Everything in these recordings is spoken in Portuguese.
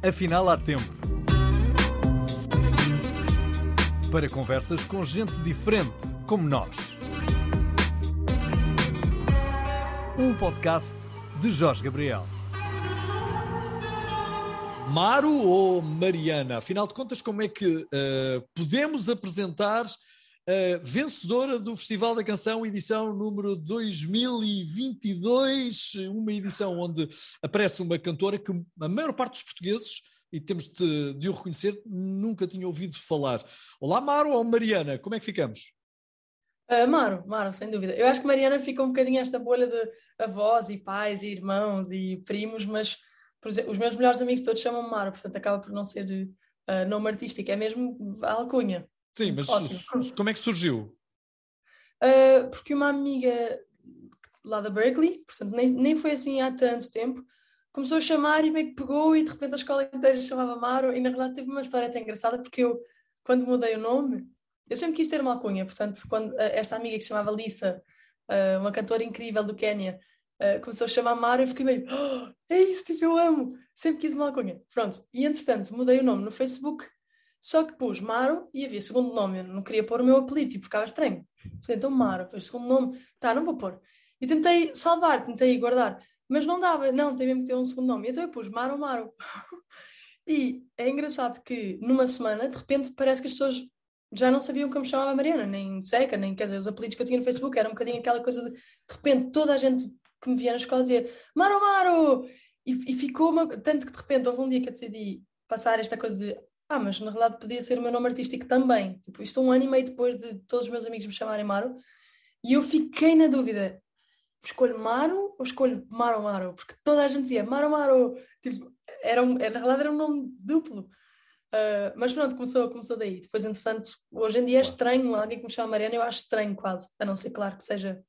Afinal, há tempo. Para conversas com gente diferente, como nós. Um podcast de Jorge Gabriel. Maro ou Mariana? Afinal de contas, como é que uh, podemos apresentar a vencedora do Festival da Canção, edição número 2022, uma edição onde aparece uma cantora que a maior parte dos portugueses, e temos de, de o reconhecer, nunca tinha ouvido falar. Olá, Maro ou Mariana, como é que ficamos? Uh, Maro, Maro, sem dúvida. Eu acho que Mariana fica um bocadinho esta bolha de avós e pais e irmãos e primos, mas exemplo, os meus melhores amigos todos chamam Maro, portanto acaba por não ser uh, nome artístico, é mesmo a alcunha. Sim, mas Ótimo. como é que surgiu? Uh, porque uma amiga lá da Berkeley, portanto nem, nem foi assim há tanto tempo, começou a chamar e meio que pegou e de repente a escola inteira chamava Maro e na realidade teve uma história até engraçada porque eu, quando mudei o nome, eu sempre quis ter uma alcunha, portanto quando uh, esta amiga que se chamava Lisa, uh, uma cantora incrível do Quênia, começou a chamar Maro eu fiquei meio, oh, é isso que eu amo, sempre quis uma alcunha. Pronto, e entretanto mudei o nome no Facebook só que pus Maro e havia segundo nome, eu não queria pôr o meu apelido, tipo, ficava estranho. Então Maro, depois segundo nome, tá, não vou pôr. E tentei salvar, tentei guardar, mas não dava, não, tem mesmo que ter um segundo nome. Então eu pus Maro Maro. e é engraçado que numa semana, de repente, parece que as pessoas já não sabiam como chamava Mariana, nem Seca, nem quer dizer, os apelidos que eu tinha no Facebook, era um bocadinho aquela coisa de, de repente, toda a gente que me via na escola dizia Maro Maro! E, e ficou uma. Tanto que de repente houve um dia que eu decidi passar esta coisa de ah, mas na realidade podia ser o meu nome artístico também. Tipo, isto um ano e meio depois de todos os meus amigos me chamarem Maro, e eu fiquei na dúvida, escolho Maro ou escolho Maro Maro? Porque toda a gente dizia Maro Maro, tipo, era um, na realidade era um nome duplo. Uh, mas pronto, começou, começou daí. Depois, interessante, hoje em dia é estranho alguém que me chama Mariana, eu acho estranho quase, a não ser, claro, que seja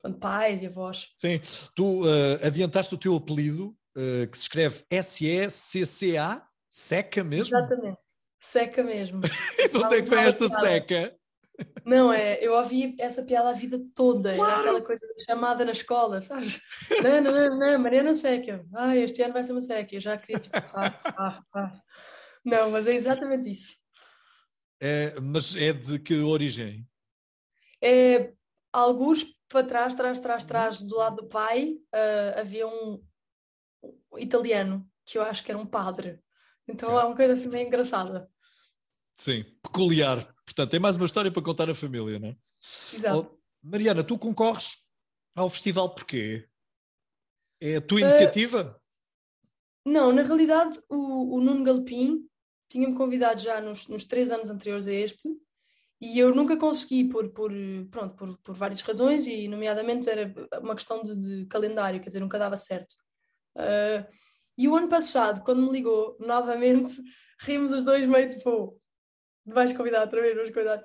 pronto, pais e avós. Sim, tu uh, adiantaste o teu apelido, uh, que se escreve S-E-C-C-A, Seca mesmo? Exatamente, seca mesmo. de onde é que vem esta seca? Não, é, eu ouvi essa piada a vida toda, claro. era aquela coisa de chamada na escola, sabes? Não, não, não, não, Mariana Seca, ah, este ano vai ser uma seca, eu já queria tipo, ah, ah, ah. Não, mas é exatamente isso. É, mas é de que origem? É, alguns para trás, trás, trás, trás, do lado do pai, uh, havia um italiano, que eu acho que era um padre, então é uma coisa assim meio engraçada. Sim, peculiar. Portanto, tem mais uma história para contar à família, não é? Exato. Oh, Mariana, tu concorres ao festival porquê? É a tua uh, iniciativa? Não, na realidade o, o Nuno Galpim tinha-me convidado já nos, nos três anos anteriores a este e eu nunca consegui por, por, pronto, por, por várias razões e nomeadamente era uma questão de, de calendário, quer dizer, nunca dava certo. Uh, e o ano passado, quando me ligou novamente, rimos os dois meio tipo, vais convidar outra vez, vais convidar.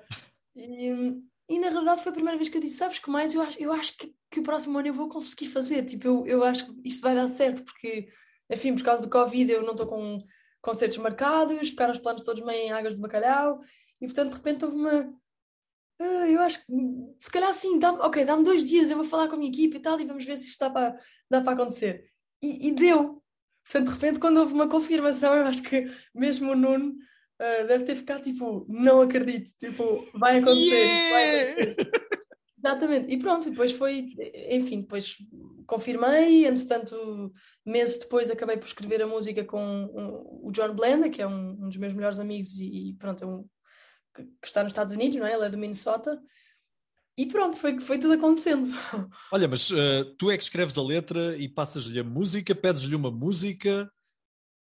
E, e na realidade foi a primeira vez que eu disse, sabes que mais, eu acho, eu acho que, que o próximo ano eu vou conseguir fazer, tipo, eu, eu acho que isto vai dar certo, porque, enfim, por causa do Covid eu não estou com concertos marcados, ficaram os planos todos meio em águas de bacalhau, e portanto de repente houve uma... Uh, eu acho que se calhar sim, dá ok, dá-me dois dias, eu vou falar com a minha equipe e tal, e vamos ver se isto dá para, dá para acontecer. E, e deu, Portanto, de repente, quando houve uma confirmação, eu acho que mesmo o Nuno uh, deve ter ficado tipo, não acredito, tipo, vai acontecer. Yeah! Vai acontecer. Exatamente, e pronto, depois foi, enfim, depois confirmei, entretanto, meses depois acabei por escrever a música com um, o John Blenda, que é um, um, dos meus melhores amigos e, e pronto, é um, que, que está nos Estados Unidos, não é? Ele é de Minnesota, e pronto, foi, foi tudo acontecendo. Olha, mas uh, tu é que escreves a letra e passas-lhe a música, pedes-lhe uma música?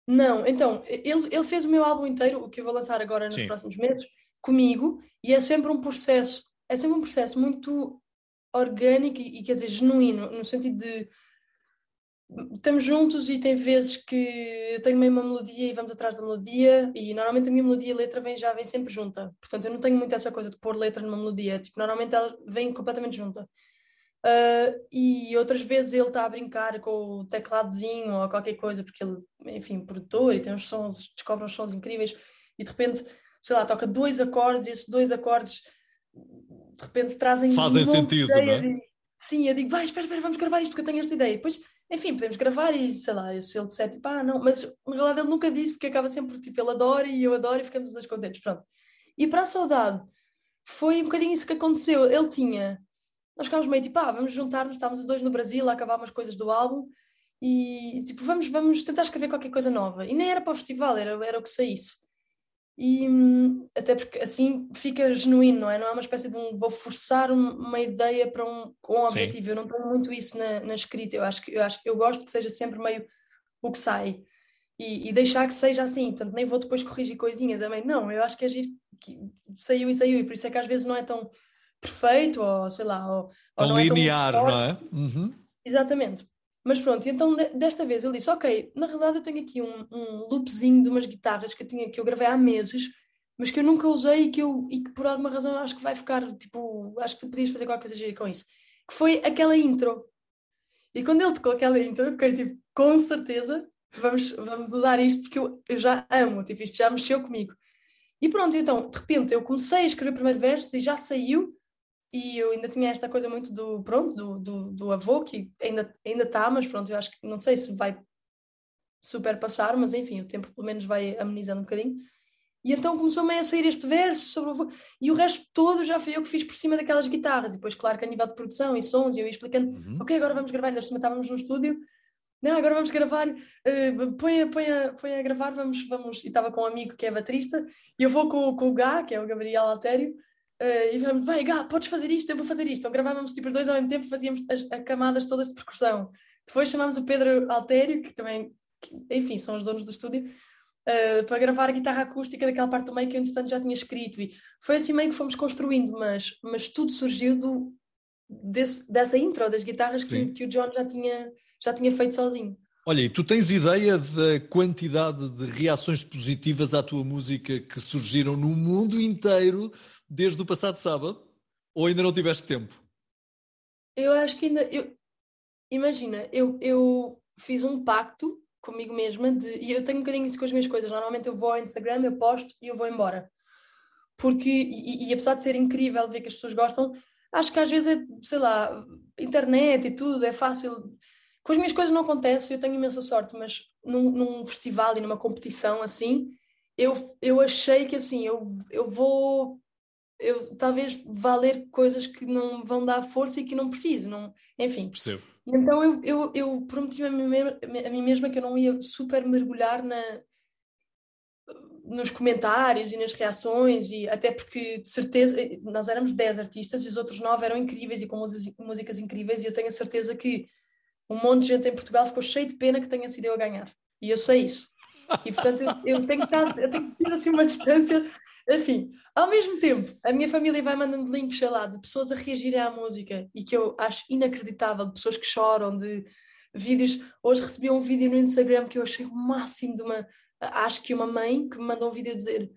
Não, então, ele, ele fez o meu álbum inteiro, o que eu vou lançar agora nos Sim. próximos meses, comigo, e é sempre um processo, é sempre um processo muito orgânico e, e quer dizer, genuíno, no sentido de estamos juntos e tem vezes que eu tenho meio uma melodia e vamos atrás da melodia e normalmente a minha melodia e a letra vem já vem sempre junta. Portanto eu não tenho muito essa coisa de pôr letra numa melodia tipo normalmente ela vem completamente junta. Uh, e outras vezes ele está a brincar com o tecladozinho ou qualquer coisa porque ele enfim produtor e tem uns sons descobre uns sons incríveis e de repente sei lá toca dois acordes e esses dois acordes de repente trazem fazem sentido não é? sim eu digo vai espera espera vamos gravar isto porque eu tenho esta ideia. Depois enfim, podemos gravar e sei lá, se ele disser tipo, ah, não, mas na realidade ele nunca disse, porque acaba sempre tipo, ele adora e eu adoro e ficamos os dois contentes, pronto. E para a saudade, foi um bocadinho isso que aconteceu. Ele tinha, nós ficámos meio tipo, ah, vamos juntar-nos, estávamos os dois no Brasil a acabar umas coisas do álbum e tipo, vamos, vamos tentar escrever qualquer coisa nova. E nem era para o festival, era, era o que saísse. E até porque assim fica genuíno, não é? Não é uma espécie de um vou forçar uma ideia para um, com um objetivo. Sim. Eu não tenho muito isso na, na escrita. Eu acho que eu acho eu gosto que seja sempre meio o que sai e, e, deixar que seja assim. Portanto, nem vou depois corrigir coisinhas também. Não, eu acho que agir que saiu e saiu, e por isso é que às vezes não é tão perfeito, ou sei lá, ou, ou não linear, é tão não é? Uhum. Exatamente. Mas pronto, então desta vez ele disse: Ok, na realidade eu tenho aqui um, um loopzinho de umas guitarras que eu, tinha, que eu gravei há meses, mas que eu nunca usei e que, eu, e que por alguma razão eu acho que vai ficar tipo. Acho que tu podias fazer qualquer coisa com isso. Que foi aquela intro. E quando ele tocou aquela intro, eu fiquei tipo: Com certeza, vamos, vamos usar isto porque eu, eu já amo, tipo, isto já mexeu comigo. E pronto, então, de repente eu comecei a escrever o primeiro verso e já saiu e eu ainda tinha esta coisa muito do, pronto, do, do, do avô, que ainda ainda está, mas pronto, eu acho que não sei se vai super passar, mas enfim, o tempo pelo menos vai amenizando um bocadinho. E então começou-me a sair este verso sobre o avô, e o resto todo já foi eu que fiz por cima daquelas guitarras. E depois, claro que a nível de produção e sons, e eu ia explicando, uhum. ok, agora vamos gravar, ainda estávamos no estúdio, não, agora vamos gravar, uh, põe, a, põe, a, põe a gravar, vamos, vamos. E estava com um amigo que é baterista, e eu vou com, com o Gá, que é o Gabriel Altério, Uh, e vamos, vai, Gá, podes fazer isto, eu vou fazer isto. Então gravávamos tipo os dois ao mesmo tempo, fazíamos as, as camadas todas de percussão. Depois chamámos o Pedro Altério, que também, que, enfim, são os donos do estúdio, uh, para gravar a guitarra acústica daquela parte do meio que eu, entretanto, já tinha escrito. E foi assim meio que fomos construindo, mas, mas tudo surgiu do, desse, dessa intro das guitarras que, que, o John já tinha, já tinha feito sozinho. Olha, e tu tens ideia da quantidade de reações positivas à tua música que surgiram no mundo inteiro desde o passado sábado? Ou ainda não tiveste tempo? Eu acho que ainda. Eu, imagina, eu, eu fiz um pacto comigo mesma de, e eu tenho um bocadinho isso com as minhas coisas. Normalmente eu vou ao Instagram, eu posto e eu vou embora. Porque, e, e apesar de ser incrível ver que as pessoas gostam, acho que às vezes é, sei lá, internet e tudo, é fácil. Com as minhas coisas não acontece, eu tenho imensa sorte, mas num, num festival e numa competição assim, eu, eu achei que assim, eu, eu vou eu talvez vá ler coisas que não vão dar força e que não preciso, não, enfim. Percebo. Então eu, eu, eu prometi a mim, mesma, a mim mesma que eu não ia super mergulhar na, nos comentários e nas reações, e até porque de certeza nós éramos 10 artistas e os outros 9 eram incríveis e com músicas incríveis, e eu tenho a certeza que um monte de gente em Portugal ficou cheio de pena que tenha sido eu a ganhar. E eu sei isso. E portanto eu, eu tenho eu tenho assim uma distância enfim, ao mesmo tempo, a minha família vai mandando links, sei lá, de pessoas a reagirem à música e que eu acho inacreditável, de pessoas que choram, de vídeos. Hoje recebi um vídeo no Instagram que eu achei o máximo de uma. Acho que uma mãe que me mandou um vídeo a dizer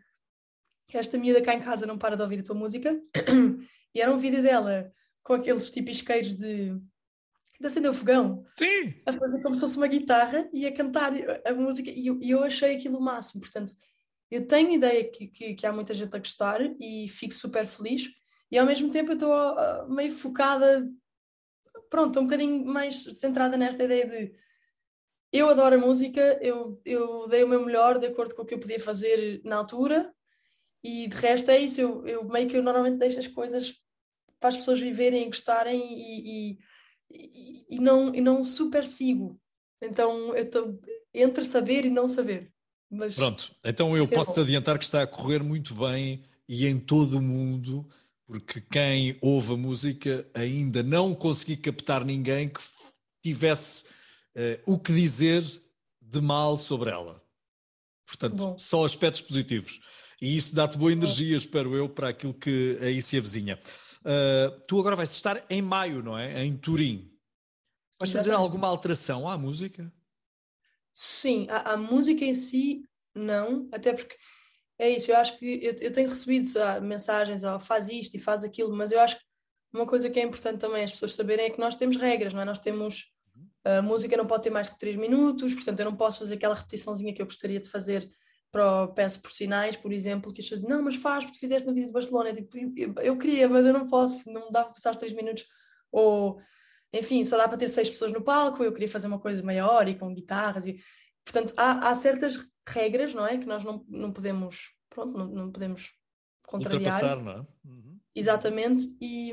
esta miúda cá em casa não para de ouvir a tua música. e era um vídeo dela com aqueles tipos isqueiros de de acender o fogão. Sim! A fazer como se fosse uma guitarra e a cantar a música. E eu, e eu achei aquilo o máximo. Portanto, eu tenho ideia que, que, que, há muita gente a gostar e fico super feliz, e ao mesmo tempo eu estou uh, meio focada, pronto, um bocadinho mais centrada nesta ideia de eu adoro a música, eu, eu dei o meu melhor de acordo com o que eu podia fazer na altura, e de resto é isso, eu, eu meio que eu normalmente deixo as coisas para as pessoas viverem gostarem e, e, e, e não, e não super sigo. Então eu estou entre saber e não saber. Mas Pronto, então eu é posso te adiantar que está a correr muito bem e em todo o mundo, porque quem ouve a música ainda não consegui captar ninguém que tivesse uh, o que dizer de mal sobre ela. Portanto, Bom. só aspectos positivos. E isso dá-te boa energia, Bom. espero eu, para aquilo que aí se avizinha. Uh, tu agora vais estar em maio, não é? Em Turim. Vais fazer alguma alteração à música? Sim, a, a, música em si, não, até porque é isso, eu acho que eu, eu tenho recebido mensagens, ó, faz isto e faz aquilo, mas eu acho que uma coisa que é importante também as pessoas saberem é que nós temos regras, não é? Nós temos, a música não pode ter mais que 3 minutos, portanto eu não posso fazer aquela repetiçãozinha que eu gostaria de fazer para o Peço por Sinais, por exemplo, que as pessoas dizem, não, mas faz, porque fizeste no vídeo de Barcelona, eu, tipo, eu, eu, queria, mas eu não posso, não me dá para passar os 3 minutos, ou enfim, só dá para ter seis pessoas no palco, eu queria fazer uma coisa maior e com guitarras. E, portanto, há, há certas regras, não é? Que nós não, não podemos, pronto, não, não podemos contrariar. Ultrapassar, não é? Uhum. Exatamente. E,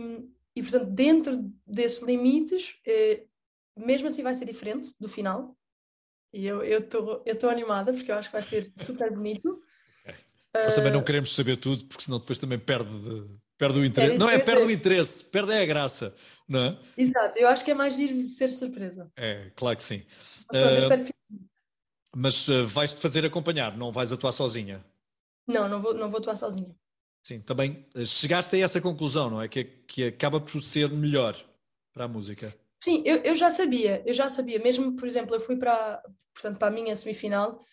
e, portanto, dentro desses limites, eh, mesmo assim vai ser diferente do final. E eu estou eu animada, porque eu acho que vai ser super bonito. Mas também não queremos saber tudo, porque senão depois também perde, perde o interesse. Não é perde o interesse, perde a graça, não é? Exato, eu acho que é mais de ir ser surpresa. É, claro que sim. Mas, uh, mas uh, vais-te fazer acompanhar, não vais atuar sozinha? Não, não vou, não vou atuar sozinha. Sim, também uh, chegaste a essa conclusão, não é? Que, que acaba por ser melhor para a música. Sim, eu, eu já sabia, eu já sabia. Mesmo, por exemplo, eu fui para, portanto, para a minha semifinal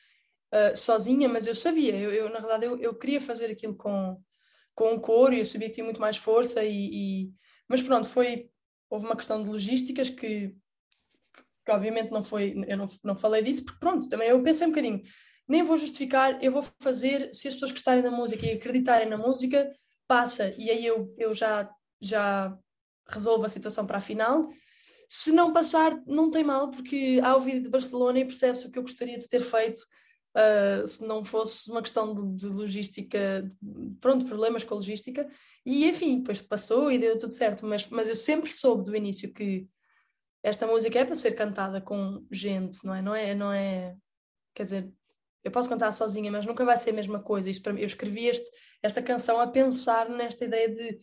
uh, sozinha, mas eu sabia, eu, eu na verdade eu, eu, queria fazer aquilo com, com o coro e eu sabia que tinha muito mais força e, e... mas pronto, foi, houve uma questão de logísticas que, que obviamente não foi, eu não, não falei disso, porque pronto, também eu pensei um bocadinho, nem vou justificar, eu vou fazer, se as pessoas gostarem da música e acreditarem na música, passa, e aí eu, eu já, já resolvo a situação para a final. Se não passar, não tem mal, porque há o vídeo de Barcelona e percebe-se o que eu gostaria de ter feito uh, se não fosse uma questão de, de, logística, pronto, problemas com a logística. E enfim, depois passou e deu tudo certo, mas, mas eu sempre soube do início que esta música é para ser cantada com gente, não é? Não é, não é quer dizer, eu posso cantar sozinha, mas nunca vai ser a mesma coisa. Isto para eu escrevi este, esta canção a pensar nesta ideia de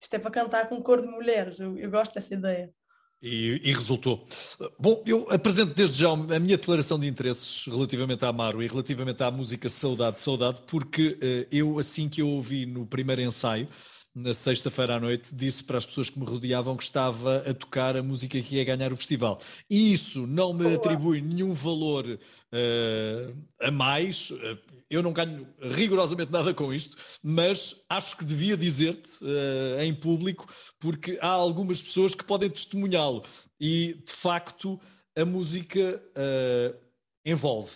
isto é para cantar com cor de mulheres. Eu, eu gosto dessa ideia. E, e, resultou. Bom, eu apresento desde já a minha declaração de interesses relativamente à Amaro e relativamente à música Saudade, Saudade, porque uh, eu, assim que eu ouvi no primeiro ensaio, na sexta-feira à noite, disse para as pessoas que me rodeavam que estava a tocar a música que ia ganhar o festival. E isso não me atribui nenhum valor uh, a mais. Uh, eu não ganho rigorosamente nada com isto, mas acho que devia dizer-te uh, em público, porque há algumas pessoas que podem testemunhá-lo. E, de facto, a música envolve.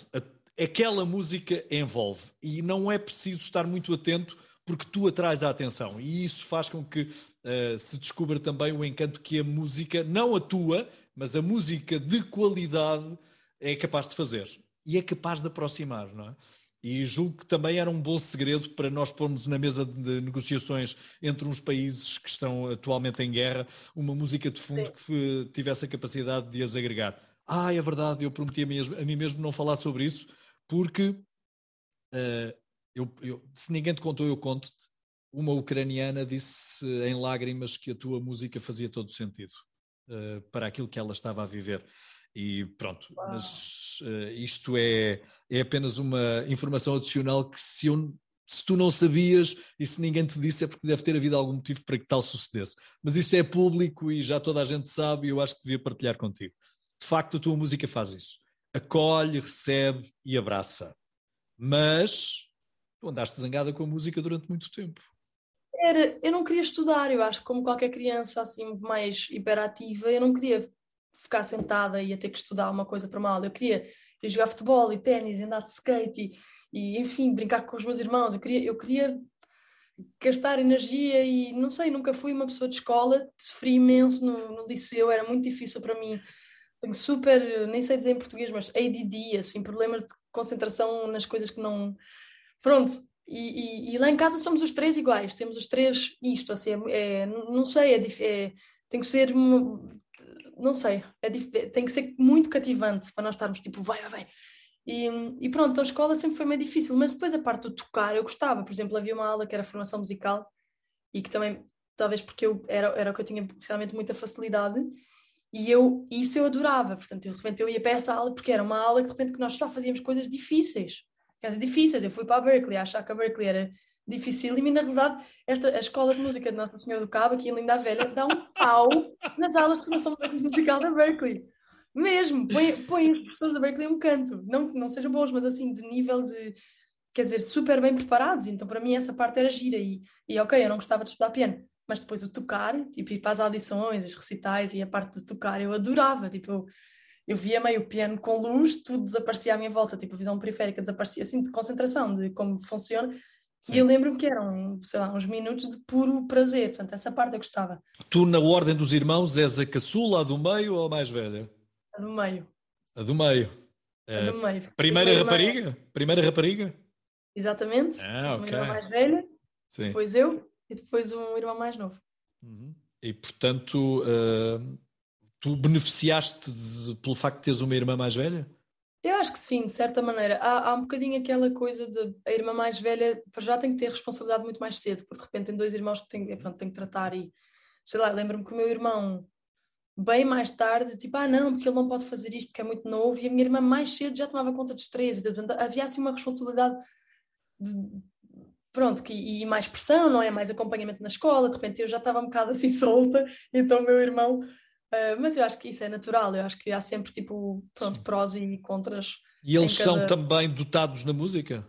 Aquela música envolve. E não é preciso estar muito atento porque tu atrais a atenção e isso faz com que uh, se descubra também o encanto que a música, não a tua, mas a música de qualidade é capaz de fazer e é capaz de aproximar, não é? E julgo que também era um bom segredo para nós pormos na mesa de negociações entre uns países que estão atualmente em guerra uma música de fundo Sim. que tivesse a capacidade de as agregar. Ah, é verdade, eu prometi a mim, a mim mesmo não falar sobre isso, porque uh, eu, eu, se ninguém te contou, eu conto-te. Uma ucraniana disse em lágrimas que a tua música fazia todo sentido uh, para aquilo que ela estava a viver. E pronto, Uau. mas uh, isto é, é apenas uma informação adicional que se, eu, se tu não sabias e se ninguém te disse é porque deve ter havido algum motivo para que tal sucedesse. Mas isto é público e já toda a gente sabe e eu acho que devia partilhar contigo. De facto, a tua música faz isso. Acolhe, recebe e abraça. Mas Tu andaste zangada com a música durante muito tempo. Era, eu não queria estudar, eu acho como qualquer criança assim mais hiperativa, eu não queria ficar sentada e a ter que estudar uma coisa para mal. Eu queria ir jogar futebol e ténis, andar de skate e, e, enfim, brincar com os meus irmãos. Eu queria, eu queria gastar energia e não sei, nunca fui uma pessoa de escola, sofri imenso no, no liceu, era muito difícil para mim. Tenho super, nem sei dizer em português, mas ADD, assim, problemas de concentração nas coisas que não Pronto, e, e, e, lá em casa somos os três iguais, temos os três isto, assim, é, é não sei, é, é, tem que ser, não sei, é, tem que ser muito cativante para nós estarmos tipo, vai, vai, vai. E, e pronto, a escola sempre foi meio difícil, mas depois a parte do tocar eu gostava, por exemplo, havia uma aula que era formação musical e que também, talvez porque eu era, era o que eu tinha realmente muita facilidade, e eu, isso eu adorava, portanto, eu, de repente eu ia para essa aula porque era uma aula que de repente que nós só fazíamos coisas difíceis, dizer, difíceis. Eu fui para a Berkeley achar que a Berkeley era difícil e na realidade esta, a escola de música de Nossa Senhora do Cabo, aqui em Linda Velha, dá um pau nas aulas de formação musical da Berkeley. Mesmo, põe, põe os professores da Berkeley um canto. Não não sejam bons, mas assim, de nível de, quer dizer, super bem preparados. Então para mim essa parte era gira e, e ok, eu não gostava de estudar piano, mas depois o tocar, tipo, ir para as audições, os recitais e a parte do tocar, eu adorava, tipo, eu, eu via meio piano com luz, tudo desaparecia à minha volta, tipo a visão periférica desaparecia, assim, de concentração, de como funciona. Sim. E eu lembro-me que eram, sei lá, uns minutos de puro prazer. Portanto, essa parte eu gostava. Tu, na ordem dos irmãos, és a caçula, a do meio ou a mais velha? A do meio. A do meio. A do meio. Primeira rapariga? Irmã... Primeira rapariga? Exatamente. Ah, ok. Uma irmã mais velha, Sim. depois eu e depois um irmão mais novo. Uhum. E, portanto, uh, tu beneficiaste de, pelo facto de teres uma irmã mais velha? Eu acho que sim, de certa maneira. Há, há um bocadinho aquela coisa de a irmã mais velha já tem que ter responsabilidade muito mais cedo, porque de repente tem dois irmãos que têm, pronto, têm que tratar e sei lá, lembro-me que o meu irmão bem mais tarde, tipo, ah não, porque ele não pode fazer isto, que é muito novo, e a minha irmã mais cedo já tomava conta dos três, portanto havia assim uma responsabilidade de, pronto, que, e mais pressão, não é? Mais acompanhamento na escola, de repente eu já estava um bocado assim solta, então o meu irmão Uh, mas eu acho que isso é natural, eu acho que há sempre tipo, pronto, prós e contras. E eles cada... são também dotados na música?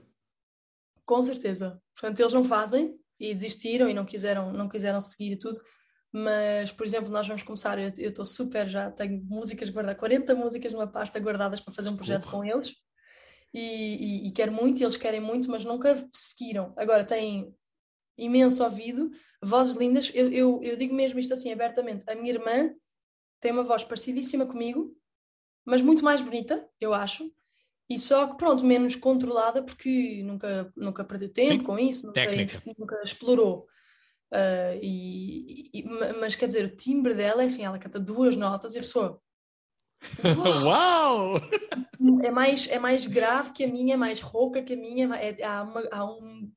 Com certeza. Portanto, eles não fazem e desistiram e não quiseram, não quiseram seguir e tudo. Mas, por exemplo, nós vamos começar, eu estou super já, tenho músicas guardadas, 40 músicas numa pasta guardadas para fazer um projeto com eles. E, e, e quero muito, e eles querem muito, mas nunca seguiram. Agora, têm imenso ouvido, vozes lindas. Eu, eu, eu digo mesmo isto assim abertamente. A minha irmã tem uma voz parecidíssima comigo, mas muito mais bonita, eu acho. E só que, pronto, menos controlada, porque nunca, nunca perdeu tempo Sim. com isso, nunca, nunca explorou. Uh, e, e, mas quer dizer, o timbre dela é assim: ela canta duas notas e a pessoa. Uau! É mais, é mais grave que a minha, é mais rouca que a minha. É, há, uma, há um.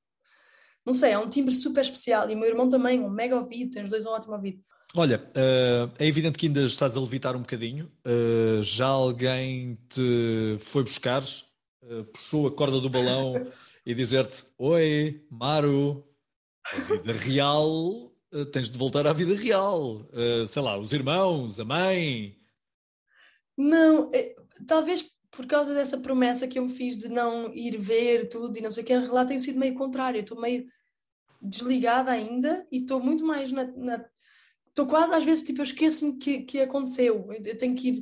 Não sei, há um timbre super especial. E o meu irmão também, um mega ouvido, tem os dois um ótimo ouvido. Olha, uh, é evidente que ainda estás a levitar um bocadinho. Uh, já alguém te foi buscar, uh, puxou a corda do balão e dizer-te: Oi, Maru, vida real, tens de voltar à vida real. sei lá, os irmãos, a mãe. Não, é, talvez por causa dessa promessa que eu me fiz de não ir ver tudo e não sei o que, lá tem sido meio contrário. Estou meio desligada ainda e estou muito mais na, na estou quase às vezes, tipo, eu esqueço-me que, que aconteceu, eu tenho que ir,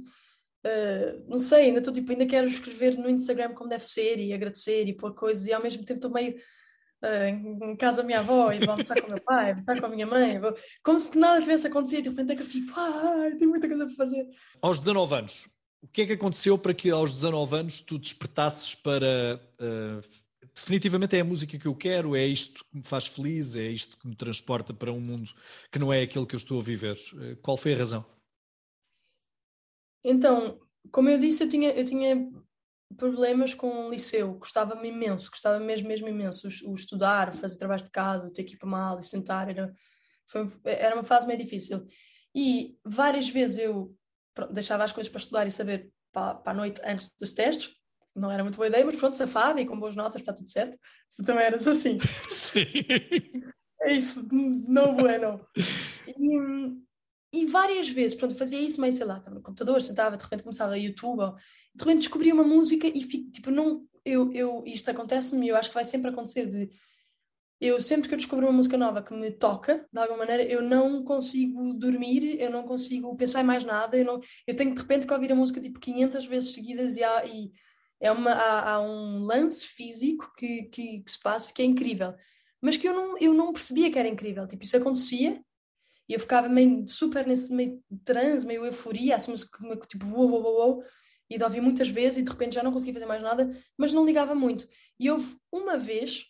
uh, não sei, ainda estou tipo, ainda quero escrever no Instagram como deve ser e agradecer e pôr coisas e ao mesmo tempo estou meio uh, em casa da minha avó e vou almoçar com o meu pai, vou estar com a minha mãe, vou... como se nada tivesse acontecido de repente é que eu fico, ah, tenho muita coisa para fazer. Aos 19 anos, o que é que aconteceu para que aos 19 anos tu despertasses para uh, definitivamente é a música que eu quero, é isto que me faz feliz, é isto que me transporta para um mundo que não é aquele que eu estou a viver. Eh, qual foi a razão? Então, como eu disse, eu tinha, eu tinha problemas com o liceu, gostava-me imenso, gostava mesmo, mesmo imenso. O, o, estudar, fazer trabalho de casa, ter que ir para uma aula e sentar, era, foi, era uma fase meio difícil. E várias vezes eu deixava as coisas para estudar e saber para, para a noite antes dos testes, não era muito boa ideia, mas pronto, safado e com boas notas está tudo certo. Tu também eras assim. Sim. É isso, não bueno. E, e várias vezes, pronto, fazia isso, mas sei lá, estava no computador, sentava, de repente começava a YouTube, ou, de repente descobria uma música e fico, tipo, não, eu, eu, isto acontece-me e eu acho que vai sempre acontecer de eu sempre que eu descubro uma música nova que me toca, de alguma maneira, eu não consigo dormir, eu não consigo pensar em mais nada, eu, não, eu tenho de repente que ouvir a música tipo 500 vezes seguidas e, há, e é uma, há, há um lance físico que, que, que, se passa que é incrível, mas que eu não, eu não percebia que era incrível. Tipo, isso acontecia e eu ficava meio super nesse meio transe, meio euforia, assim, tipo, uou, uou, uou, uou, e de ouvir muitas vezes e de repente já não conseguia fazer mais nada, mas não ligava muito. E houve uma vez,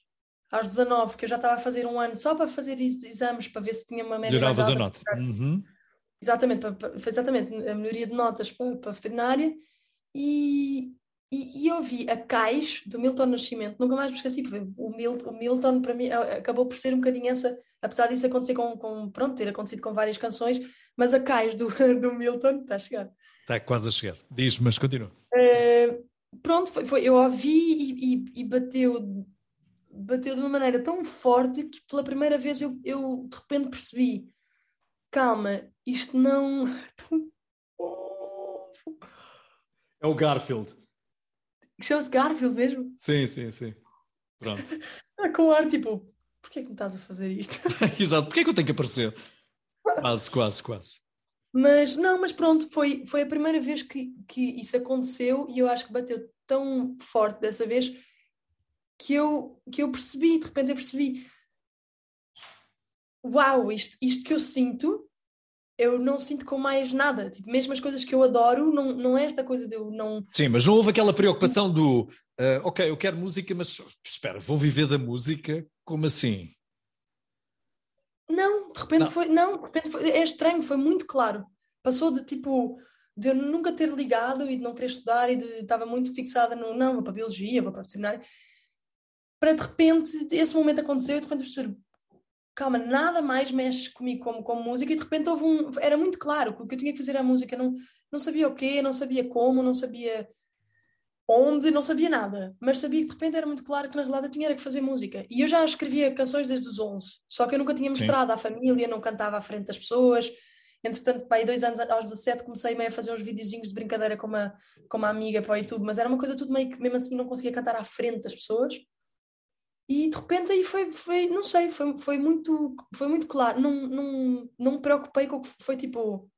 aos 19, que eu já estava a fazer um ano só para fazer exames, para ver se tinha uma média Melhoravas a nota. Uhum. Exatamente, para, para, exatamente, a melhoria de notas para, para a veterinária, e, e, e eu vi a Cais do Milton Nascimento, nunca mais me esqueci, porque o Milton, o Milton para mim acabou por ser um bocadinho essa, apesar disso acontecer com, com pronto, ter acontecido com várias canções, mas a Cais do, do Milton está a chegar. Está quase a chegar. Diz, mas continua. Uh, pronto, foi, foi, eu ouvi e, e, e, bateu, bateu de uma maneira tão forte que pela primeira vez eu, eu de repente percebi, calma, isto não... É o Garfield. Chama-se Garfield mesmo? Sim, sim, sim. Pronto. Está com ar tipo, porquê é que me estás a fazer isto? Exato, porquê é que eu tenho que aparecer? Quase, quase, quase. Mas não, mas pronto, foi, foi a primeira vez que, que isso aconteceu e eu acho que bateu tão forte dessa vez que eu, que eu percebi, de repente eu percebi, uau, isto, isto que eu sinto, eu não sinto com mais nada. Tipo, mesmo as coisas que eu adoro, não, não é esta coisa de eu não. Sim, mas não houve aquela preocupação do uh, ok, eu quero música, mas espera, vou viver da música? Como assim? Não, de repente não. foi. Não, de repente foi, é estranho, foi muito claro. Passou de tipo. De eu nunca ter ligado e de não querer estudar e de estava muito fixada no não, vou para a biologia, vou para a veterinária, para de repente esse momento aconteceu e de repente perceber, calma, nada mais mexe comigo como, como música e de repente houve um, era muito claro que o que eu tinha que fazer a música, não, não sabia o quê, não sabia como, não sabia onde, não sabia nada, mas sabia que de repente era muito claro que na realidade eu tinha que fazer música. E eu já escrevia canções desde os 11, só que eu nunca tinha mostrado Sim. à família, não cantava à frente das pessoas. Entretanto, pai, dois anos aos 17 comecei meio a fazer uns videozinhos de brincadeira com uma, com uma amiga para o YouTube, mas era uma coisa tudo meio que mesmo assim não conseguia cantar à frente das pessoas. E de repente aí foi, foi não sei, foi, foi, muito, foi muito claro. Não, não, não me preocupei com o que foi tipo.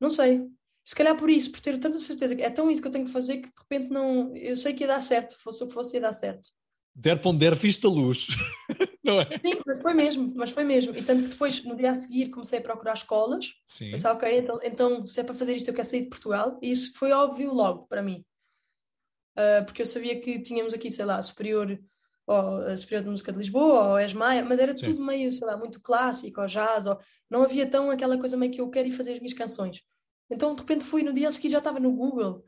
Não sei. Se calhar por isso, por ter tanta certeza que é tão isso que eu tenho que fazer que de repente não. Eu sei que ia dar certo, fosse o que fosse, ia dar certo. Der ponder, vista luz. não é? Sim, mas foi mesmo, mas foi mesmo. E tanto que depois, no dia a seguir, comecei a procurar escolas. Sim. Pensava, ok, então, então se é para fazer isto, eu quero sair de Portugal. E isso foi óbvio logo para mim. Uh, porque eu sabia que tínhamos aqui, sei lá, superior ou a Superior de Música de Lisboa, ou a ESMAIA, mas era Sim. tudo meio, sei lá, muito clássico, ou jazz, ou não havia tão aquela coisa meio que eu quero ir fazer as minhas canções. Então, de repente, fui no dia a seguir, já estava no Google.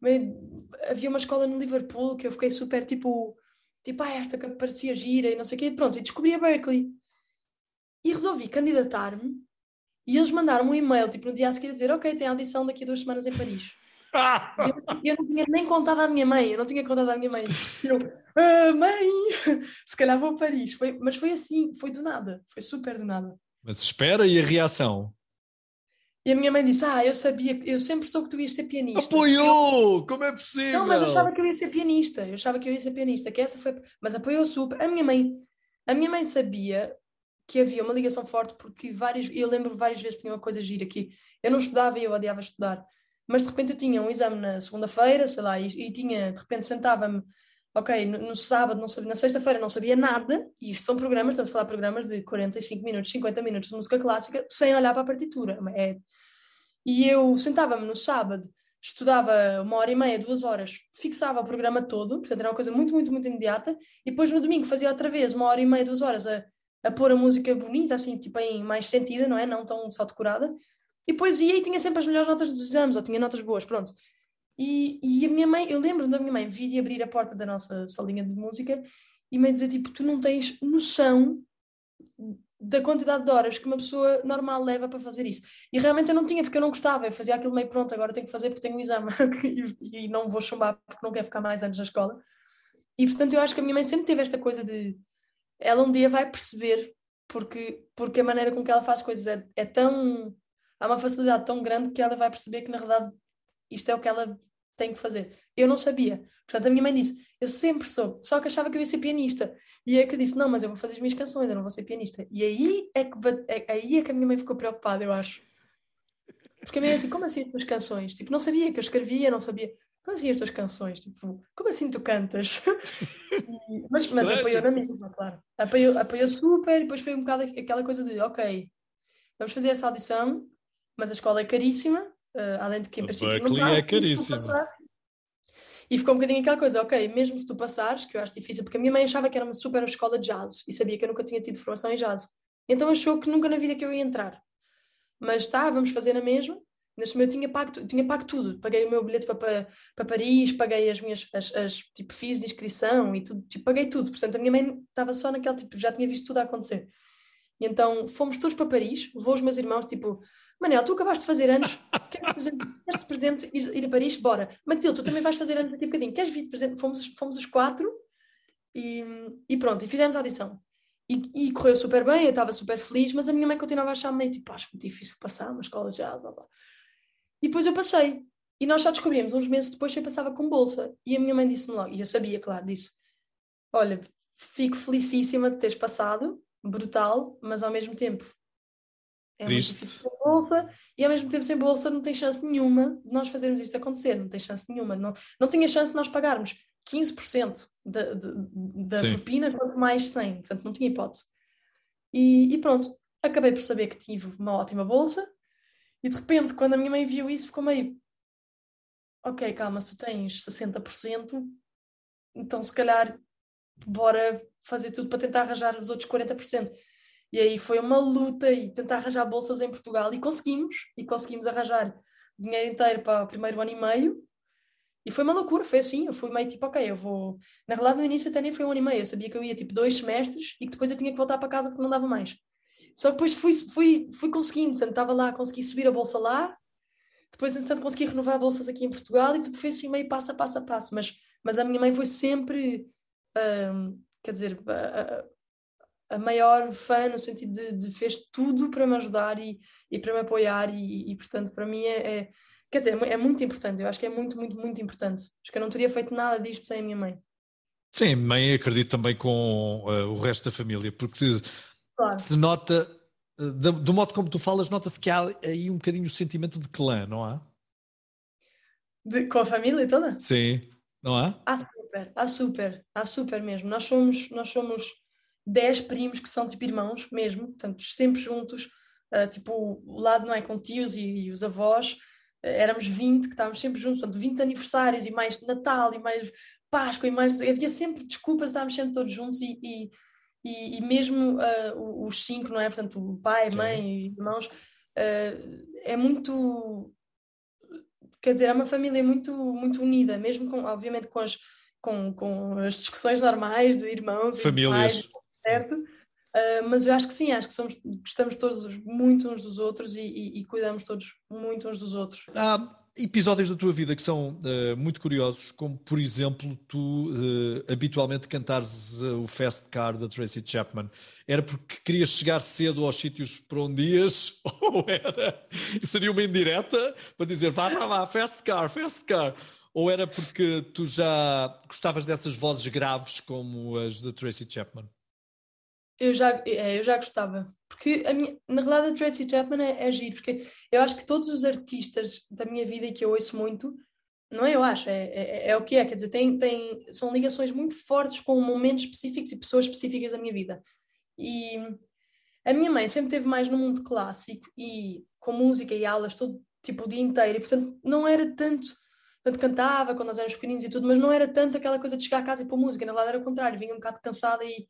Meio, havia uma escola no Liverpool que eu fiquei super tipo, tipo, ah, esta que parecia gira e não sei o quê. Pronto, e descobri a Berkeley. E resolvi candidatar-me. E eles mandaram um e-mail, tipo, no dia a seguir, a dizer: Ok, tem audição daqui a duas semanas em Paris. eu, eu, não tinha nem contado à minha mãe, eu não tinha contado à minha mãe. Eu, ah, mãe, se calhar vou a Paris. Foi, mas foi assim, foi do nada, foi super do nada. Mas espera e a reação? E a minha mãe disse: Ah, eu sabia, eu sempre soube que tu ias ser pianista. Apoiou! Eu... Como é possível? Não, mas eu achava que eu ia ser pianista. Eu achava que eu ia ser pianista, que essa foi. Mas apoiou super. A minha mãe, a minha mãe sabia que havia uma ligação forte, porque várias, eu lembro várias vezes tinha uma coisa gira aqui. Eu não estudava e eu odiava estudar mas de repente eu tinha um exame na segunda-feira, sei lá, e, e, tinha, de repente sentava-me, ok, no, no, sábado, não sabia, na sexta-feira não sabia nada, e isto são programas, estamos a falar de programas de 45 minutos, 50 minutos de música clássica, sem olhar para a partitura. É, e eu sentava-me no sábado, estudava uma hora e meia, duas horas, fixava o programa todo, portanto era uma coisa muito, muito, muito imediata, e depois no domingo fazia outra vez uma hora e meia, duas horas a, a pôr a música bonita, assim, tipo em mais sentida, não é? Não tão só decorada, e depois ia e tinha sempre as melhores notas dos exames, ou tinha notas boas, pronto. E, e a minha mãe, eu lembro da minha mãe vir e abrir a porta da nossa salinha de música e me dizer, tipo, tu não tens noção da quantidade de horas que uma pessoa normal leva para fazer isso. E realmente eu não tinha, porque eu não gostava, eu fazia aquilo meio pronto, agora tenho que fazer porque tenho um exame e, e, não vou chumbar porque não quero ficar mais anos na escola. E portanto eu acho que a minha mãe sempre teve esta coisa de ela um dia vai perceber porque, porque a maneira com que ela faz coisas é, é tão há uma facilidade tão grande que ela vai perceber que na verdade isto é o que ela tem que fazer. Eu não sabia. Portanto, a minha mãe disse: Eu sempre soube, só que achava que eu ia ser pianista. E é que eu disse: Não, mas eu vou fazer as minhas canções, eu não vou ser pianista. E aí é que, é, aí é que a minha mãe ficou preocupada, eu acho. Porque a minha mãe assim: Como assim as tuas canções? Tipo, não sabia que eu escrevia, não sabia. Como assim as tuas canções? Tipo, como assim tu cantas? E, mas, mas apoiou na mesma, claro. Apoiou, apoiou super, e depois foi um bocado aquela coisa de: Ok, vamos fazer essa audição mas a escola é caríssima, uh, além de que em princípio Berkeley não é caríssima. E ficou um bocadinho aquela coisa, ok, mesmo se tu passares, que eu acho difícil, porque a minha mãe achava que era uma super escola de jazz e sabia que eu nunca tinha tido formação em jazz. Então achou que nunca na vida que eu ia entrar. Mas tá, vamos fazer na mesma. Neste momento eu tinha pago, tinha pago tudo. Paguei o meu bilhete para, para, para Paris, paguei as minhas, as, as, tipo, fiz de inscrição e tudo, tipo, paguei tudo. Portanto, a minha mãe estava só naquele, tipo, já tinha visto tudo a acontecer. E então fomos todos para Paris, levou os meus irmãos, tipo, Manel, tu acabaste de fazer anos, queres queres presente ir, a Paris? Bora. Matilde, tu também vais fazer anos daqui a bocadinho, queres vir de presente? Fomos, fomos os quatro e, e pronto, e fizemos a audição. E, e, correu super bem, eu estava super feliz, mas a minha mãe continuava a achar meio tipo, acho muito difícil passar uma escola de blá blá. E depois eu passei. E nós só descobrimos uns meses depois que eu passava com bolsa. E a minha mãe disse-me logo, e eu sabia, claro, disse: Olha, fico felicíssima de teres passado, brutal, mas ao mesmo tempo é Triste. sem bolsa e ao mesmo tempo sem bolsa não tem chance nenhuma de nós fazermos isto acontecer, não tem chance nenhuma. Não, não tinha chance de nós pagarmos 15% da, da, da propina, quanto mais 100, portanto não tinha hipótese. E, e, pronto, acabei por saber que tive uma ótima bolsa e de repente, quando a minha mãe viu isso, ficou meio ok, calma, se tu tens 60%, então se calhar bora fazer tudo para tentar arranjar os outros 40%. E aí foi uma luta e tentar arranjar bolsas em Portugal. E conseguimos, e conseguimos arranjar dinheiro inteiro para o primeiro ano e meio. E foi uma loucura, foi assim, eu fui meio tipo, ok, eu vou... Na realidade no início até nem foi um ano e meio, eu sabia que eu ia tipo dois semestres e que depois eu tinha que voltar para casa porque não dava mais. Só que depois fui, fui, fui conseguindo, portanto estava lá, consegui subir a bolsa lá, depois entretanto consegui renovar bolsas aqui em Portugal e tudo foi assim meio passo a passo a passo, mas, mas a minha mãe foi sempre, hum, quer dizer, a, maior fã no sentido de, de, fez tudo para me ajudar e, e para me apoiar e, e portanto para mim é, é, quer dizer, é muito importante, eu acho que é muito, muito, muito importante. Acho que eu não teria feito nada disto sem a minha mãe. Sim, mãe acredito também com uh, o resto da família, porque claro. se nota, uh, do, do, modo como tu falas, nota-se que há aí um bocadinho o sentimento de clã, não há? De, com a família toda? Sim, não há? Há super, há super, há super mesmo. Nós somos, nós somos dez primos que são tipo irmãos mesmo, portanto, sempre juntos, uh, tipo, o lado não é com tios e, e os avós, uh, éramos 20 que estávamos sempre juntos, portanto, 20 aniversários e mais Natal e mais Páscoa e mais. Havia sempre desculpas, estávamos sempre todos juntos e, e, e, e mesmo uh, os cinco, não é? Portanto, o pai, mãe e irmãos, é muito. Quer dizer, é uma família muito, muito unida, mesmo com, obviamente, com as, com, com as discussões normais de irmãos Famílias. e pais, certo? Uh, mas eu acho que sim, acho que somos, gostamos todos muito uns dos outros e, e, e, cuidamos todos muito uns dos outros. Há episódios da tua vida que são uh, muito curiosos, como por exemplo, tu uh, habitualmente cantares o Fast Car da Tracy Chapman. Era porque querias chegar cedo aos sítios para onde ias? Ou era? Seria uma indireta para dizer vá, vá, vá, Fast Car, Fast Car. Ou era porque tu já gostavas dessas vozes graves como as da Tracy Chapman? Eu já, é, eu já gostava. Porque a minha, na realidade a Tracy Chapman é, é giro, porque eu acho que todos os artistas da minha vida e que eu ouço muito, não é eu acho, é, é, é o que é, quer dizer, tem, tem, são ligações muito fortes com momentos específicos e pessoas específicas da minha vida. E a minha mãe sempre teve mais no mundo clássico e com música e aulas todo tipo o dia inteiro, e portanto não era tanto Portanto, cantava quando nós éramos pequeninos e tudo, mas não era tanto aquela coisa de chegar a casa e pôr música, na verdade era o contrário, vinha um bocado cansada e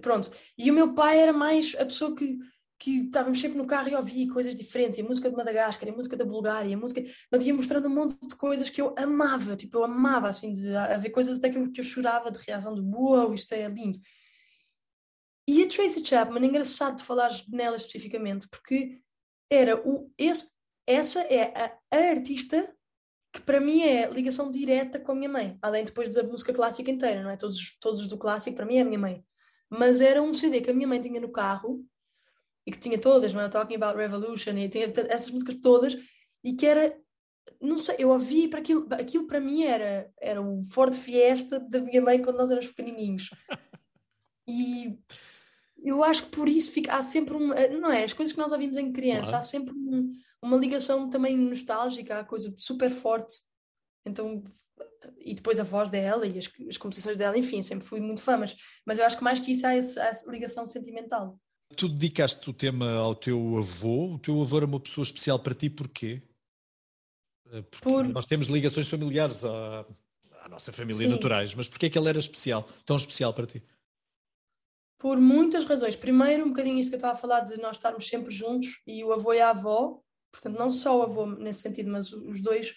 pronto. E o meu pai era mais a pessoa que, que estávamos sempre no carro e ouvia coisas diferentes, a música de Madagascar, a música da Bulgária, a música, mas ia mostrando um monte de coisas que eu amava, tipo, eu amava, assim, de haver coisas até que eu, que eu chorava de reação de uau, isto é lindo. E a Tracy Chapman, é engraçado de falar nela especificamente, porque era o, esse, essa é a, a artista que para mim é ligação direta com a minha mãe, além depois da música clássica inteira, não é? Todos, todos os do clássico, para mim é a minha mãe. Mas era um CD que a minha mãe tinha no carro e que tinha todas, não é? Talking About Revolution e tinha essas músicas todas e que era, não sei, eu ouvi para aquilo, aquilo para mim era, era o Ford Fiesta da minha mãe quando nós éramos pequenininhos. E eu acho que por isso fica, há sempre uma, não é? As coisas que nós ouvimos em criança, claro. há sempre um, uma ligação também nostálgica, a coisa super forte. Então, e depois a voz dela e as, as composições dela, enfim, sempre fui muito fã, mas, mas eu acho que mais que isso há, esse, há essa ligação sentimental. Tu dedicaste o tema ao teu avô, o teu avô era uma pessoa especial para ti, porquê? Eh, porque Por... nós temos ligações familiares à, à nossa família Sim. naturais, mas porquê é que ele era especial, tão especial para ti? Por muitas razões. Primeiro, um bocadinho isso que eu estava a falar de nós estarmos sempre juntos e o avô e a avó Portanto, não só o avô nesse sentido, mas os dois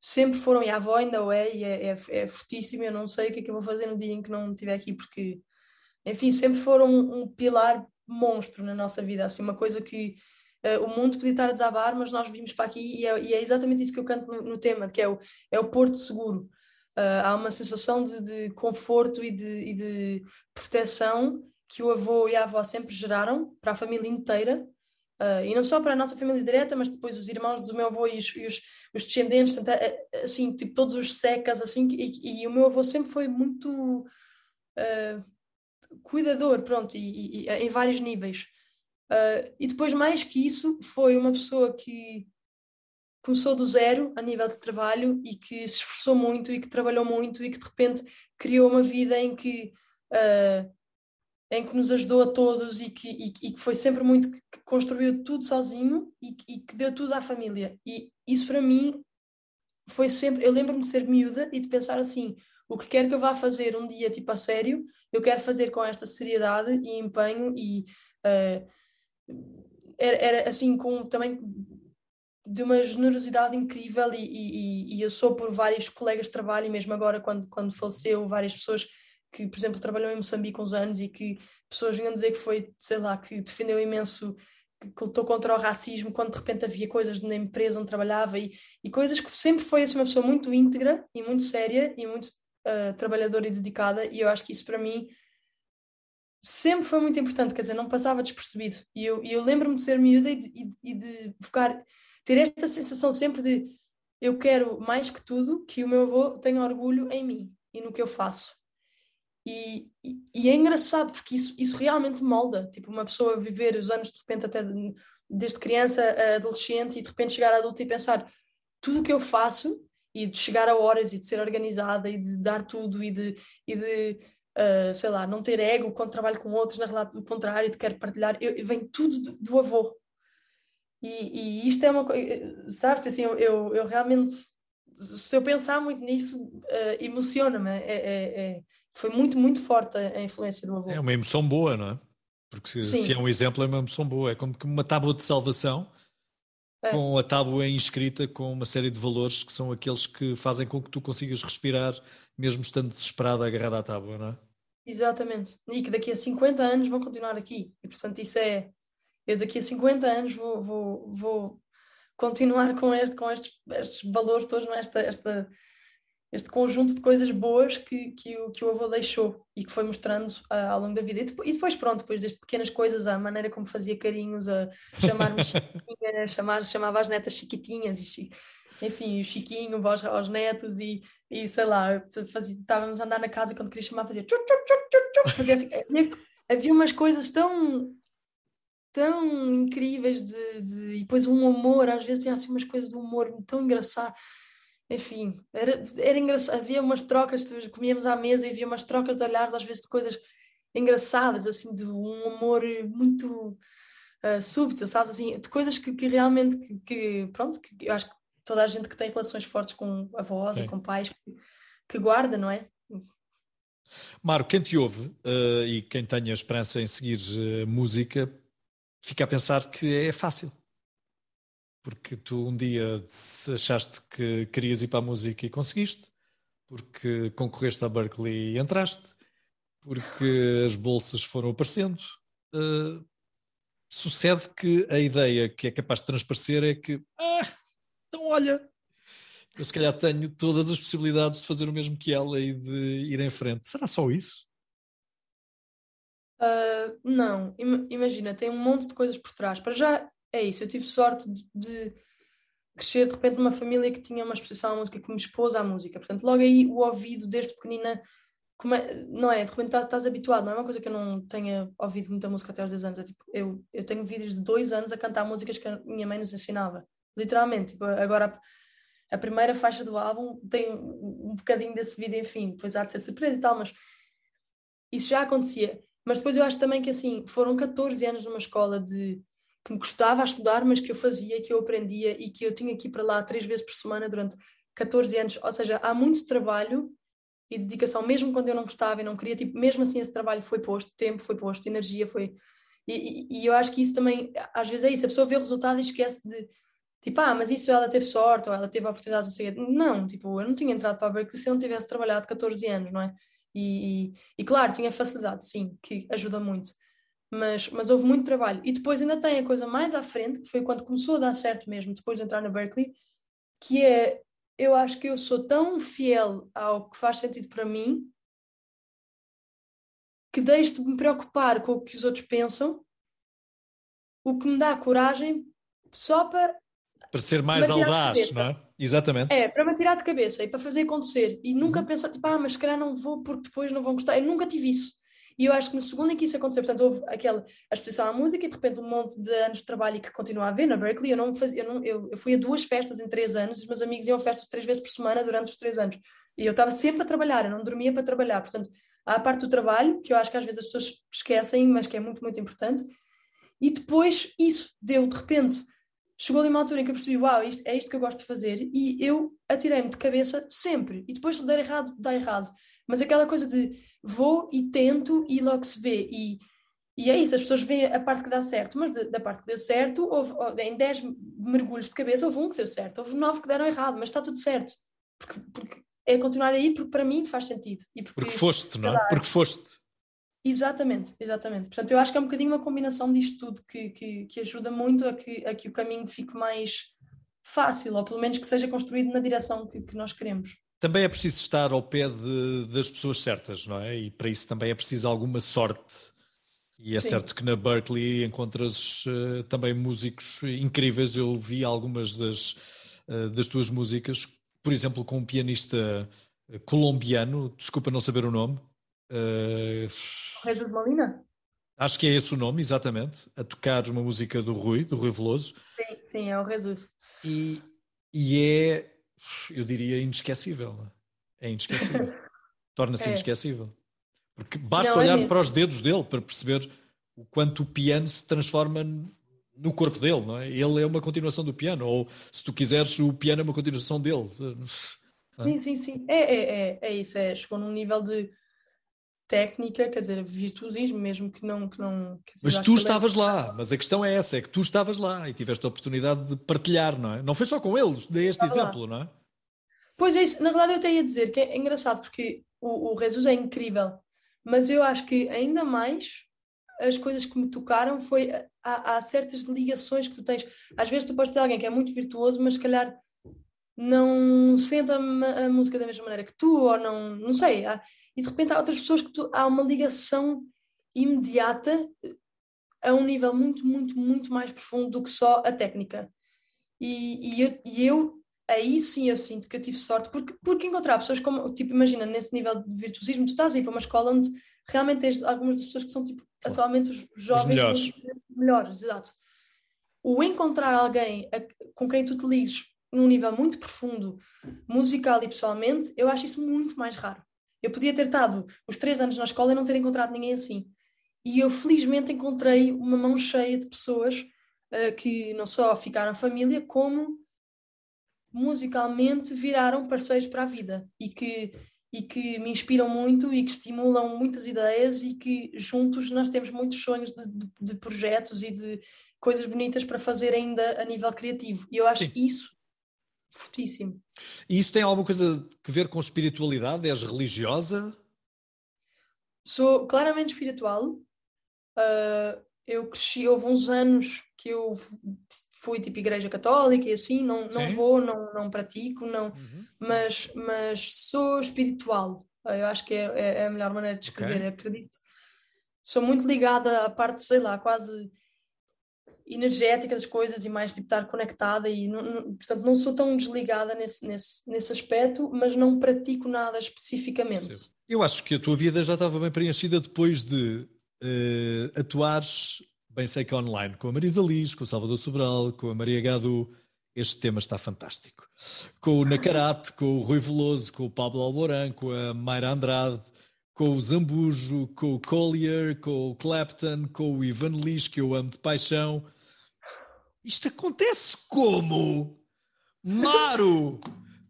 sempre foram, e a avó ainda o é, e é, é, é fortíssima. Eu não sei o que é que eu vou fazer no dia em que não estiver aqui, porque, enfim, sempre foram um, um pilar monstro na nossa vida, assim, uma coisa que uh, o mundo podia estar a desabar, mas nós vimos para aqui e é, e é exatamente isso que eu canto no, no, tema, que é o, é o porto seguro. Uh, há uma sensação de, de conforto e de, e de proteção que o avô e a avó sempre geraram para a família inteira, Uh, e não só para a nossa família direta, mas depois os irmãos do meu avô e os, e os, os descendentes, portanto, assim, tipo, todos os secas, assim, e, e, o meu avô sempre foi muito uh, cuidador, pronto, e, e, em vários níveis. Uh, e depois, mais que isso, foi uma pessoa que começou do zero a nível de trabalho e que se esforçou muito e que trabalhou muito e que de repente criou uma vida em que uh, em que nos ajudou a todos e que, e, e que foi sempre muito que construiu tudo sozinho e, e, que deu tudo à família. E isso para mim foi sempre eu lembro-me de ser miúda e de pensar assim o que quer que eu vá fazer um dia tipo a sério eu quero fazer com esta seriedade e empenho e uh, era, era assim com também de uma generosidade incrível e, e, e, eu sou por vários colegas de trabalho e mesmo agora quando, quando faleceu várias pessoas que, por exemplo, trabalhou em Moçambique uns anos e que pessoas vinham dizer que foi, sei lá, que defendeu imenso, que, que lutou contra o racismo quando de repente havia coisas na empresa onde trabalhava e, e coisas que sempre foi assim, uma pessoa muito íntegra e muito séria e muito uh, trabalhadora e dedicada e eu acho que isso para mim sempre foi muito importante, quer dizer, não passava despercebido e eu, eu lembro-me de ser miúda e de, e, e de ficar ter esta sensação sempre de eu quero mais que tudo que o meu avô tenha orgulho em mim e no que eu faço. E, e, e, é engraçado porque isso, isso realmente molda. Tipo, uma pessoa viver os anos de repente, até de, desde criança a adolescente, e de repente chegar a adulto e pensar tudo o que eu faço, e de chegar a horas, e de ser organizada, e de dar tudo, e de, e de uh, sei lá, não ter ego quando trabalho com outros, na do contrário, de querer partilhar, eu, vem tudo do, do avô. E, e, isto é uma coisa, sabes, assim, eu, eu, eu, realmente, se eu pensar muito nisso, uh, emociona-me. É, é, é, foi muito, muito forte a, a, influência do avô. É uma emoção boa, não é? Porque se, se, é um exemplo, é uma emoção boa. É como que uma tábua de salvação é. com a tábua inscrita com uma série de valores que são aqueles que fazem com que tu consigas respirar, mesmo estando desesperado agarrado à tábua, não é? Exatamente. E que daqui a 50 anos vão continuar aqui. E portanto, isso é eu daqui a 50 anos vou, vou, vou continuar com, este, com estes, estes valores todos, é? esta, esta, este conjunto de coisas boas que, que, o, que o avô deixou e que foi mostrando uh, ao longo da vida. E depois, e depois, pronto, depois desde pequenas coisas, a maneira como fazia carinhos, a chamar-me chiquitinha, chamar, chamava as netas chiquitinhas, e, enfim, o Chiquinho aos, aos netos e, e sei lá, fazia, estávamos a andar na casa e quando queria chamar fazia tchuc, tchuc, tchuc, tchuc, fazia assim, havia, havia umas coisas tão tão incríveis de, de, e depois um humor, às vezes tinha assim umas coisas de humor tão engraçado. Enfim, era, era engraçado, havia umas trocas, comíamos à mesa e havia umas trocas de olhares, às vezes de coisas engraçadas, assim, de um humor muito uh, súbito, sabes, assim, de coisas que, que realmente, que, que, pronto, que eu acho que toda a gente que tem relações fortes com avós Sim. e com pais, que, que guarda, não é? Mário, quem te ouve uh, e quem tenha esperança em seguir uh, música, fica a pensar que é fácil. Porque tu um dia achaste que querias ir para a música e conseguiste, porque concorreste à Berkeley e entraste, porque as bolsas foram aparecendo. Uh, sucede que a ideia que é capaz de transparecer é que, ah, então olha, eu se calhar tenho todas as possibilidades de fazer o mesmo que ela e de ir em frente. Será só isso? Uh, não, imagina, tem um monte de coisas por trás. Para já é isso, eu tive sorte de, de crescer de repente numa família que tinha uma exposição à música, que me expôs à música. Portanto, logo aí o ouvido, desde pequenina, é, não é? De repente estás, estás, habituado, não é uma coisa que eu não tenha ouvido muita música até aos 10 anos. É, tipo, eu, eu tenho vídeos de dois anos a cantar músicas que a minha mãe nos ensinava, literalmente. Tipo, agora a, primeira faixa do álbum tem um bocadinho desse vídeo, enfim, depois há de ser surpresa e tal, mas isso já acontecia. Mas depois eu acho também que assim, foram 14 anos numa escola de que me gostava a estudar, mas que eu fazia, que eu aprendia e que eu tinha ir para lá três vezes por semana durante 14 anos. Ou seja, há muito trabalho e dedicação, mesmo quando eu não gostava e não queria, tipo, mesmo assim esse trabalho foi posto, tempo foi posto, energia foi. E, e, e eu acho que isso também, às vezes é isso, a pessoa vê o resultado e esquece de tipo, ah, mas isso ela teve sorte ou ela teve a oportunidade de ser. Não, tipo, eu não tinha entrado para a Berkeley se eu não tivesse trabalhado 14 anos, não é? E, e, e, claro, tinha facilidade, sim, que ajuda muito. Mas, mas houve muito trabalho. E depois ainda tem a coisa mais à frente, que foi quando começou a dar certo mesmo, depois de entrar na Berkeley, que é, eu acho que eu sou tão fiel ao que faz sentido para mim, que deixo de me preocupar com o que os outros pensam, o que me dá coragem só para para ser mais audaz, não é? Exatamente. É, para me tirar de cabeça e para fazer acontecer. E nunca uhum. pensar, tipo, ah, mas se calhar não vou porque depois não vão gostar. Eu nunca tive isso. E eu acho que no segundo em que isso aconteceu, portanto, houve aquela a exposição à música e de repente um monte de anos de trabalho que continua a haver na Berkeley. Eu, não fazia, eu, não, eu, eu fui a duas festas em três anos, os meus amigos iam a festas três vezes por semana durante os três anos. E eu estava sempre a trabalhar, eu não dormia para trabalhar. Portanto, há a parte do trabalho, que eu acho que às vezes as pessoas esquecem, mas que é muito, muito importante. E depois isso deu, de repente, chegou ali uma altura em que eu percebi, uau, isto, é isto que eu gosto de fazer, e eu atirei-me de cabeça sempre. E depois de dar errado, dá errado. Mas aquela coisa de vou e tento e logo se vê. E, e é isso, as pessoas veem a parte que dá certo, mas de, da parte que deu certo, houve, em 10 mergulhos de cabeça, houve um que deu certo, houve 9 que deram errado, mas está tudo certo. Porque, porque é continuar aí, porque para mim faz sentido. E porque, porque foste, não é? Porque foste. Exatamente, exatamente. Portanto, eu acho que é um bocadinho uma combinação disto tudo que, que, que ajuda muito a que, a que o caminho fique mais fácil, ou pelo menos que seja construído na direção que, que nós queremos. Também é preciso estar ao pé de, das pessoas certas, não é? E para isso também é preciso alguma sorte. E é Sim. certo que na Berkeley encontras uh, também músicos incríveis. Eu vi algumas das, uh, das tuas músicas, por exemplo, com um pianista eh, colombiano, desculpa não saber o nome, Uh, Jesus Molina? Acho que é esse o nome, exatamente, a tocar uma música do Rui, do Rui Veloso. Sim, sim, é o Jesus. E, e é, eu diria, inesquecível. É inesquecível. Torna-se é. inesquecível. Porque basta Não, é olhar é para os dedos dele para perceber o quanto o piano se transforma no corpo dele, não é? Ele é uma continuação do piano, ou se tu quiseres, o piano é uma continuação dele. Sim, sim, sim. É, é, é, é isso. É, chegou num nível de técnica, quer dizer, virtuosismo mesmo que não... Que não dizer, mas tu estavas lá, mas a questão é essa, é que tu estavas lá e tiveste a oportunidade de partilhar, não é? Não foi só com eles, dei este exemplo, lá. não é? Pois é isso, na verdade eu até ia dizer que é engraçado porque o, o Jesus é incrível, mas eu acho que ainda mais as coisas que me tocaram foi há, há, certas ligações que tu tens. Às vezes tu podes ter alguém que é muito virtuoso, mas se calhar não sente a, a música da mesma maneira que tu, ou não, não sei. Há, e de repente há outras pessoas que tu, há uma ligação imediata a um nível muito, muito, muito mais profundo do que só a técnica. E, e, eu, e eu, aí sim eu sinto que eu tive sorte, porque, porque encontrar pessoas como, tipo, imagina, nesse nível de virtuosismo, tu estás aí para uma escola onde realmente tens algumas das pessoas que são, tipo, atualmente os jovens os melhores. melhores, exato. O encontrar alguém a, com quem tu te ligues num nível muito profundo, musical e pessoalmente, eu acho isso muito mais raro. Eu podia ter estado os três anos na escola e não ter encontrado ninguém assim. E eu felizmente encontrei uma mão cheia de pessoas uh, que não só ficaram família, como musicalmente viraram parceiros para a vida e que, e que me inspiram muito e que estimulam muitas ideias e que juntos nós temos muitos sonhos de, de, de projetos e de coisas bonitas para fazer ainda a nível criativo. E eu acho Sim. isso fortíssimo. E isso tem alguma coisa a ver com espiritualidade? És religiosa? Sou claramente espiritual. Uh, eu cresci, houve uns anos que eu fui tipo igreja católica e assim, não, não vou, não, não pratico, não, uhum. mas, mas sou espiritual. Uh, eu acho que é, é, é, a melhor maneira de descrever, okay. acredito. Sou muito ligada à parte, sei lá, quase energética das coisas e mais tipo estar conectada e não, não, portanto não sou tão desligada nesse, nesse, nesse aspecto, mas não pratico nada especificamente. Eu acho que a tua vida já estava bem preenchida depois de uh, atuares, bem sei que online, com a Marisa Liz, com o Salvador Sobral, com a Maria Gadu, este tema está fantástico. Com o Nacarate, com o Rui Veloso, com o Pablo Alborán, com a Mayra Andrade, com o Zambujo, com o Collier, com o Clapton, com o Ivan Lis, que eu amo de paixão, isto acontece como? Maro,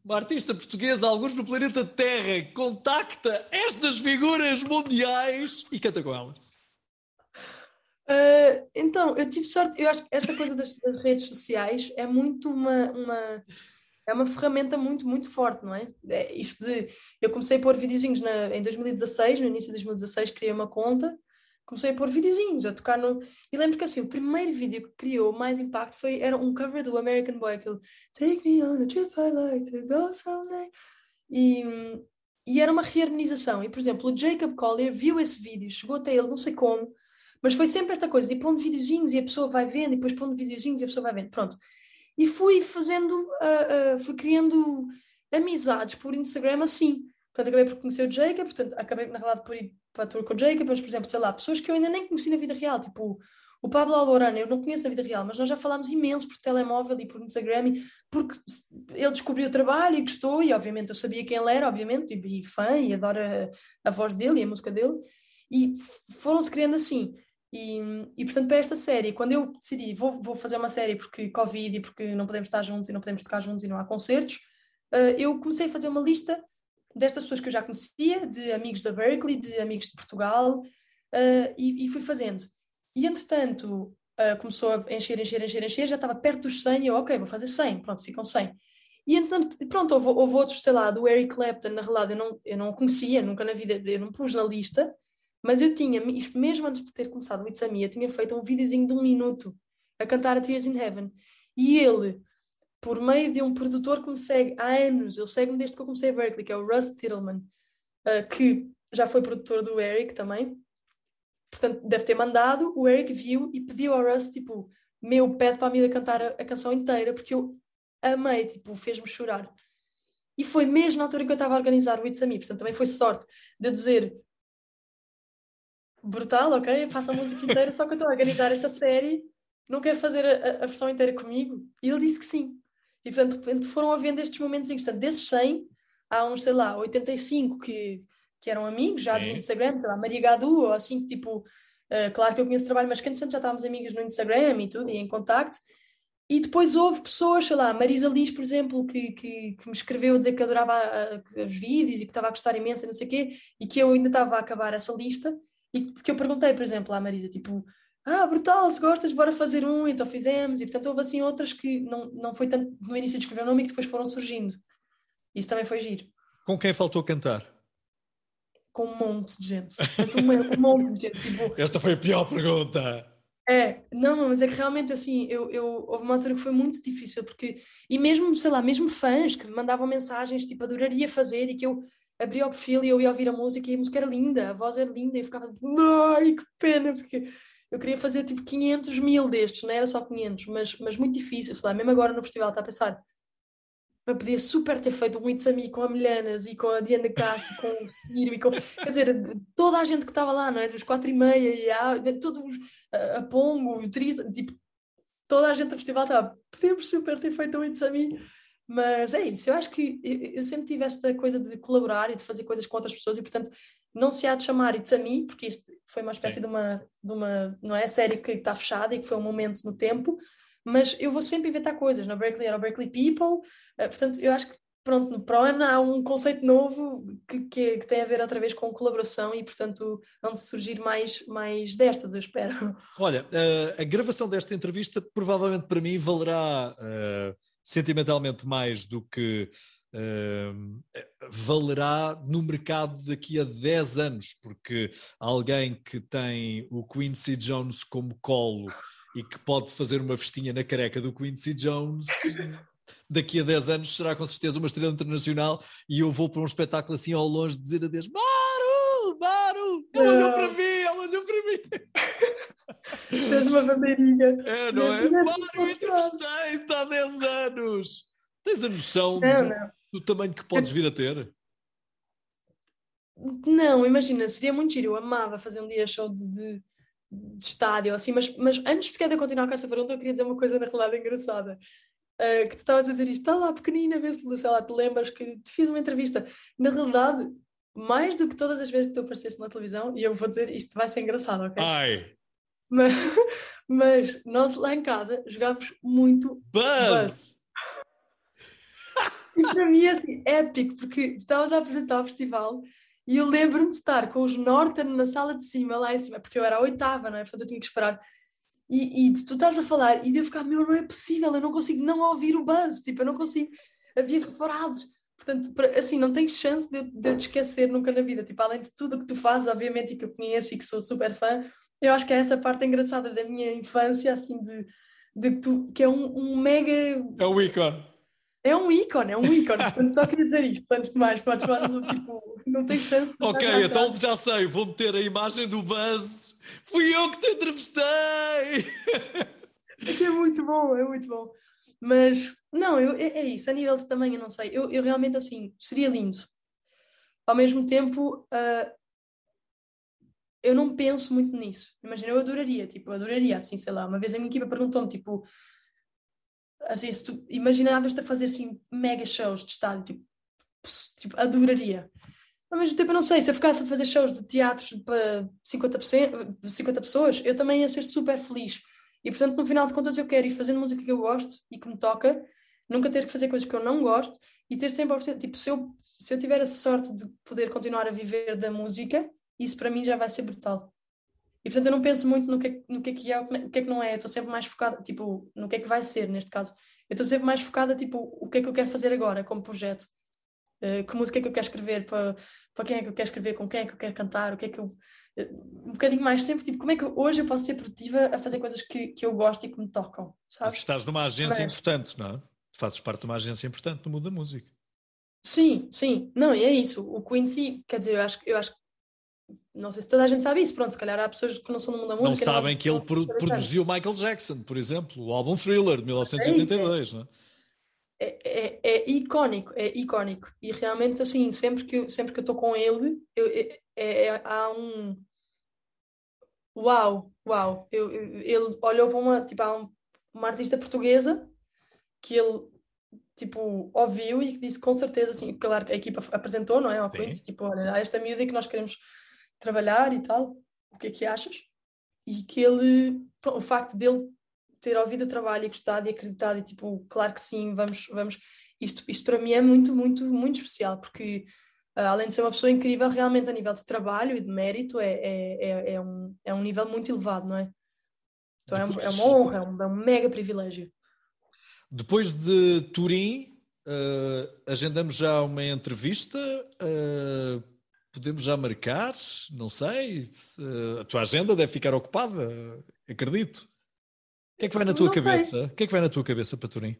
uma artista portuguesa, alguns no planeta Terra, contacta estas figuras mundiais e canta com elas. Uh, então, eu tive sorte, eu acho que esta coisa das, das, redes sociais é muito uma, uma, é uma ferramenta muito, muito forte, não é? é isto de, eu comecei a pôr videozinhos na, em 2016, no início de 2016 criei uma conta comecei a pôr videozinhos, a tocar no. E lembro que assim, o primeiro vídeo que criou mais impacto foi, era um cover do American Boy, aquele Take me on a trip I like to go someday. E, e era uma reharmonização. E, por exemplo, o Jacob Collier viu esse vídeo, chegou até ele, não sei como, mas foi sempre esta coisa, e pondo videozinhos e a pessoa vai vendo, e depois pondo videozinhos e a pessoa vai vendo. Pronto. E fui fazendo, uh, uh, fui criando amizades por Instagram assim Portanto, acabei por conhecer o Jacob, portanto, acabei, na realidade, por ir para a tour com o Jacob, mas, por exemplo, sei lá, pessoas que eu ainda nem conheci na vida real, tipo o Pablo Alborano, eu não conheço na vida real, mas nós já falámos imenso por telemóvel e por Instagram, porque ele descobriu o trabalho e gostou, e obviamente eu sabia quem ele era, obviamente, e, e fã, e adoro a, a, voz dele e a música dele, e foram-se criando assim. E, e portanto, para esta série, quando eu decidi, vou, vou fazer uma série porque Covid e porque não podemos estar juntos e não podemos tocar juntos e não há concertos, uh, eu comecei a fazer uma lista destas pessoas que eu já conhecia, de amigos da Berkeley, de amigos de Portugal, uh, e, e, fui fazendo. E entretanto, uh, começou a encher, encher, encher, encher, já estava perto dos 100, e eu, ok, vou fazer 100, pronto, ficam 100. E entretanto, pronto, houve, houve outros, sei lá, do Eric Clapton, na realidade eu não, eu não conhecia, nunca na vida, eu não pus na lista, mas eu tinha, isto mesmo antes de ter começado o It's a Me, eu tinha feito um videozinho de um minuto a cantar a Tears in Heaven. E ele, por meio de um produtor que me segue há anos, ele segue-me desde que eu comecei a Berkeley, que é o Russ Tittelman, uh, que já foi produtor do Eric também. Portanto, deve ter mandado, o Eric viu e pediu ao Russ, tipo, meu, pede para a Mila cantar a, a canção inteira, porque eu amei, tipo, fez-me chorar. E foi mesmo na altura que eu estava a organizar o It's a Me, portanto também foi sorte de eu dizer brutal, ok, faço a música inteira, só que eu estou a organizar esta série, não quer fazer a, a, versão inteira comigo? E ele disse que sim. E portanto, de repente foram havendo estes momentos em que, portanto, desses 100, há uns, sei lá, 85 que, que eram amigos já do Instagram, sei lá, Maria Gadu, ou assim, tipo, uh, claro que eu conheço trabalho, mas que antes já estávamos amigos no Instagram e tudo, e em contacto. E depois houve pessoas, sei lá, Marisa Liz, por exemplo, que, que, que me escreveu a dizer que adorava a, os vídeos e que estava a gostar imenso e não sei o quê, e que eu ainda estava a acabar essa lista, e que eu perguntei, por exemplo, à Marisa, tipo, ah, brutal, se gostas, bora fazer um, então fizemos, e portanto houve assim outras que não, não foi tanto no início de escrever o nome e que depois foram surgindo. Isso também foi giro. Com quem faltou cantar? Com um monte de gente. um, um monte de gente. Tipo... Esta foi a pior pergunta. É, não, mas é que realmente assim, eu, eu, houve uma altura que foi muito difícil, porque, e mesmo, sei lá, mesmo fãs que me mandavam mensagens tipo, adoraria fazer e que eu abria o perfil e eu ia ouvir a música e a música era linda, a voz era linda e eu ficava, ai que pena, porque eu queria fazer tipo 500 mil destes, não era só 500, mas, mas muito difícil, sei lá, mesmo agora no festival está a pensar, eu podia super ter feito um It's a Me com a Milhanas e com a Diana Castro, com o Ciro e com, quer dizer, toda a gente que estava lá, não é, dos quatro e meia e a, todos, a, Pongo, o Trista, tipo, toda a gente do festival estava, podemos super ter feito um It's a Me, mas é isso, eu acho que eu sempre tive esta coisa de colaborar e de fazer coisas com outras pessoas e, portanto, não se há de chamar It's a Me, porque isto foi uma espécie de uma, de uma, não é, série que está fechada e que foi um momento no tempo, mas eu vou sempre inventar coisas. Na Berkeley era o Berkeley People, uh, portanto, eu acho que pronto, para o ano há um conceito novo que, que, que, tem a ver outra vez com colaboração e, portanto, vão surgir mais, mais destas, eu espero. Olha, uh, a gravação desta entrevista provavelmente para mim valerá uh, sentimentalmente mais do que valerá no mercado daqui a 10 anos, porque alguém que tem o Quincy Jones como colo e que pode fazer uma festinha na careca do Quincy Jones, daqui a 10 anos será com certeza uma estrela internacional e eu vou para um espetáculo assim ao longe dizer adeus, Maru, Maru, ele olhou para mim, ele olhou para mim. Tens uma bandeirinha. É, não é? Maru, entrevistei-te há 10 anos. Tens a noção não, não do tamanho que podes vir a ter? Não, imagina, seria muito giro. Eu amava fazer um dia show de, de, de estádio, assim, mas, mas antes sequer de continuar com esta pergunta, eu queria dizer uma coisa na realidade engraçada. Uh, que tu estavas a dizer isto, está lá pequenina, vê se sei lá, te lembras que te fiz uma entrevista. Na realidade, mais do que todas as vezes que tu apareceste na televisão, e eu vou dizer isto vai ser engraçado, ok? Ai! Mas, mas nós lá em casa jogávamos muito Buzz. Buzz. E para mim é assim, épico, porque estavas a apresentar o festival e eu lembro-me de estar com os Norton na sala de cima, lá em cima, porque eu era a oitava, não é? Portanto eu tinha que esperar. E, e tu estás a falar e eu ficar, meu, não é possível, eu não consigo não ouvir o buzz, tipo, eu não consigo. Havia reparados. Portanto, assim, não tens chance de, de eu te esquecer nunca na vida. Tipo, além de tudo o que tu fazes, obviamente, e que eu conheço e que sou super fã, eu acho que é essa parte engraçada da minha infância, assim, de, de tu, que é um, um mega. É o ícone é um ícone, é um ícone. Portanto, só queria dizer isto. Antes de mais, podes falar, tipo, não tem chance de. Ok, então já sei, vou meter a imagem do Buzz. Fui eu que te entrevistei! É é muito bom, é muito bom. Mas, não, eu, é, é, isso, a nível de tamanho, eu não sei. Eu, eu realmente, assim, seria lindo. ao mesmo tempo, uh, eu não penso muito nisso. Imagina, eu adoraria, tipo, adoraria, assim, sei lá, uma vez a minha equipa perguntou-me, tipo, assim, se tu imaginavas-te a fazer, assim, mega shows de estádio, tipo, tipo, adoraria. Ao mesmo tempo, eu não sei, se eu ficasse a fazer shows de teatros para 50%, 50 pessoas, eu também ia ser super feliz. E, portanto, no final de contas, eu quero ir fazendo música que eu gosto e que me toca, nunca ter que fazer coisas que eu não gosto e ter sempre a oportunidade. Tipo, se eu, se eu tiver a sorte de poder continuar a viver da música, isso para mim já vai ser brutal. E portanto eu não penso muito no que, no que é que é, o que é que não é, estou sempre mais focada, tipo, no que é que vai ser neste caso. Eu estou sempre mais focada, tipo, o que é que eu quero fazer agora como projeto. Uh, que música é que eu quero escrever, para, para quem é que eu quero escrever, com quem é que eu quero cantar, o que é que eu. Uh, um bocadinho mais sempre, tipo, como é que hoje eu posso ser produtiva a fazer coisas que, que eu gosto e que me tocam, sabes? Estás numa agência importante, não é? Fazes parte de uma agência importante no mundo da música. Sim, sim, não, e é isso. O Quincy, quer dizer, eu acho, eu acho não sei se toda a gente sabe isso, pronto, se calhar há pessoas que não são do mundo da música. Não sabem não, que ele pro, produziu Michael Jackson, por exemplo, o álbum Thriller de 1982, é, não é? É, é, é, icónico, é icónico. E realmente, assim, sempre que eu, sempre que eu estou com ele, eu, é, é, é, há um. Uau, uau! Eu, eu, ele olhou para uma, tipo, há um, uma artista portuguesa que ele, tipo, ouviu e que disse com certeza, assim, claro que a equipa apresentou, não é? Ao Queen's, tipo, olha, há esta miúda que nós queremos trabalhar e tal, o que é que achas? E que ele, o facto dele ter ouvido o trabalho e gostado e acreditado e tipo, claro que sim, vamos, vamos, isto, isto para mim é muito, muito, muito especial, porque uh, além de ser uma pessoa incrível, realmente a nível de trabalho e de mérito é, é, é, é um, é um nível muito elevado, não é? Então é, um, é uma honra, é um, é um mega privilégio. Depois de Turim, uh, agendamos já uma entrevista. Uh, podemos já marcar, não sei. A tua agenda deve ficar ocupada, acredito. O que é que vai na tua não cabeça? Sei. O que é que vai na tua cabeça para Turim?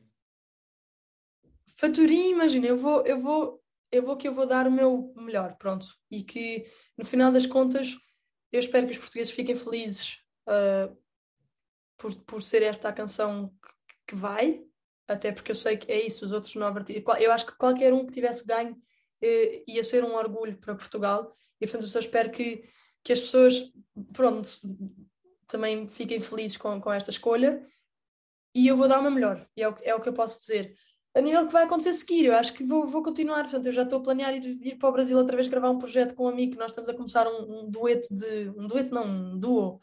Para Turim, imagina, eu vou, eu vou, eu vou que eu vou dar o meu melhor, pronto. E que no final das contas eu espero que os portugueses fiquem felizes uh, por, por ser esta a canção que, que vai, até porque eu sei que é isso, os outros nove artistas. Eu acho que qualquer um que tivesse ganho eh, ia ser um orgulho para Portugal. E portanto eu só espero que, que as pessoas pronto também fiquem felizes com, com esta escolha. E eu vou dar uma melhor é o, é o que eu posso dizer. A nível que vai acontecer a seguir, eu acho que vou, vou continuar, portanto eu já estou a planear ir, ir para o Brasil outra vez gravar um projeto com um amigo, nós estamos a começar um, um dueto de, um dueto não, um duo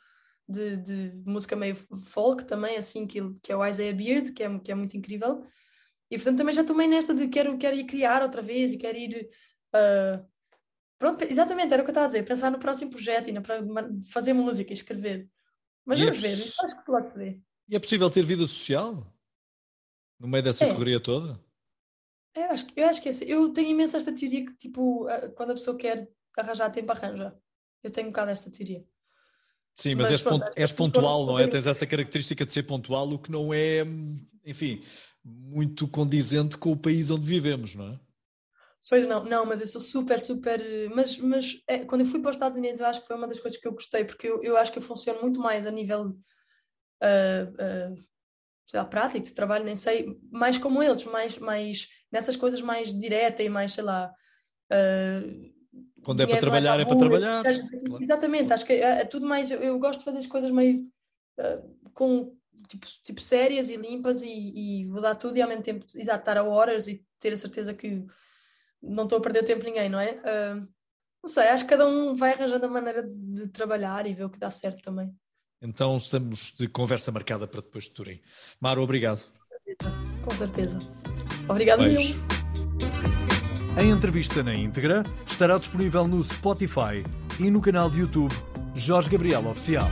de, de música meio folk também, assim, que, que é o Isaiah Beard, que é, que é muito incrível, e portanto também já tomei nesta de quero, quero ir criar outra vez e quero ir. Uh... Pronto, exatamente, era o que eu estava a dizer, pensar no próximo projeto e na, fazer música e escrever. Mas e vamos é ver, acho que pode poder. E é possível ter vida social? No meio dessa é. correria toda? Eu acho, eu acho que é assim. Eu tenho imenso esta teoria que, tipo, quando a pessoa quer arranjar tempo, arranja. Eu tenho um bocado esta teoria. Sim, mas, mas és, pronto, és pontual, não é? Tens essa característica de ser pontual, o que não é, enfim, muito condizente com o país onde vivemos, não é? Pois não, não, mas eu sou super, super. Mas, mas é, quando eu fui para os Estados Unidos, eu acho que foi uma das coisas que eu gostei, porque eu, eu acho que eu funciono muito mais a nível uh, uh, sei lá, prático, de trabalho, nem sei, mais como eles, mais, mais nessas coisas mais direta e mais, sei lá. Uh, quando é para trabalhar, é, para, trabalhar. Exatamente, acho que é, é tudo mais. Eu, eu, gosto de fazer as coisas meio com tipo, tipo sérias e limpas e, e vou dar tudo e ao mesmo tempo exato, estar a horas e ter a certeza que não estou a perder tempo ninguém, não é? Uh, não sei, acho que cada um vai arranjando a maneira de, de, trabalhar e ver o que dá certo também. Então estamos de conversa marcada para depois de Turim. Maro, obrigado. Com certeza. Obrigado, Beijo. A entrevista na íntegra estará disponível no Spotify e no canal de YouTube Jorge Gabriel Oficial.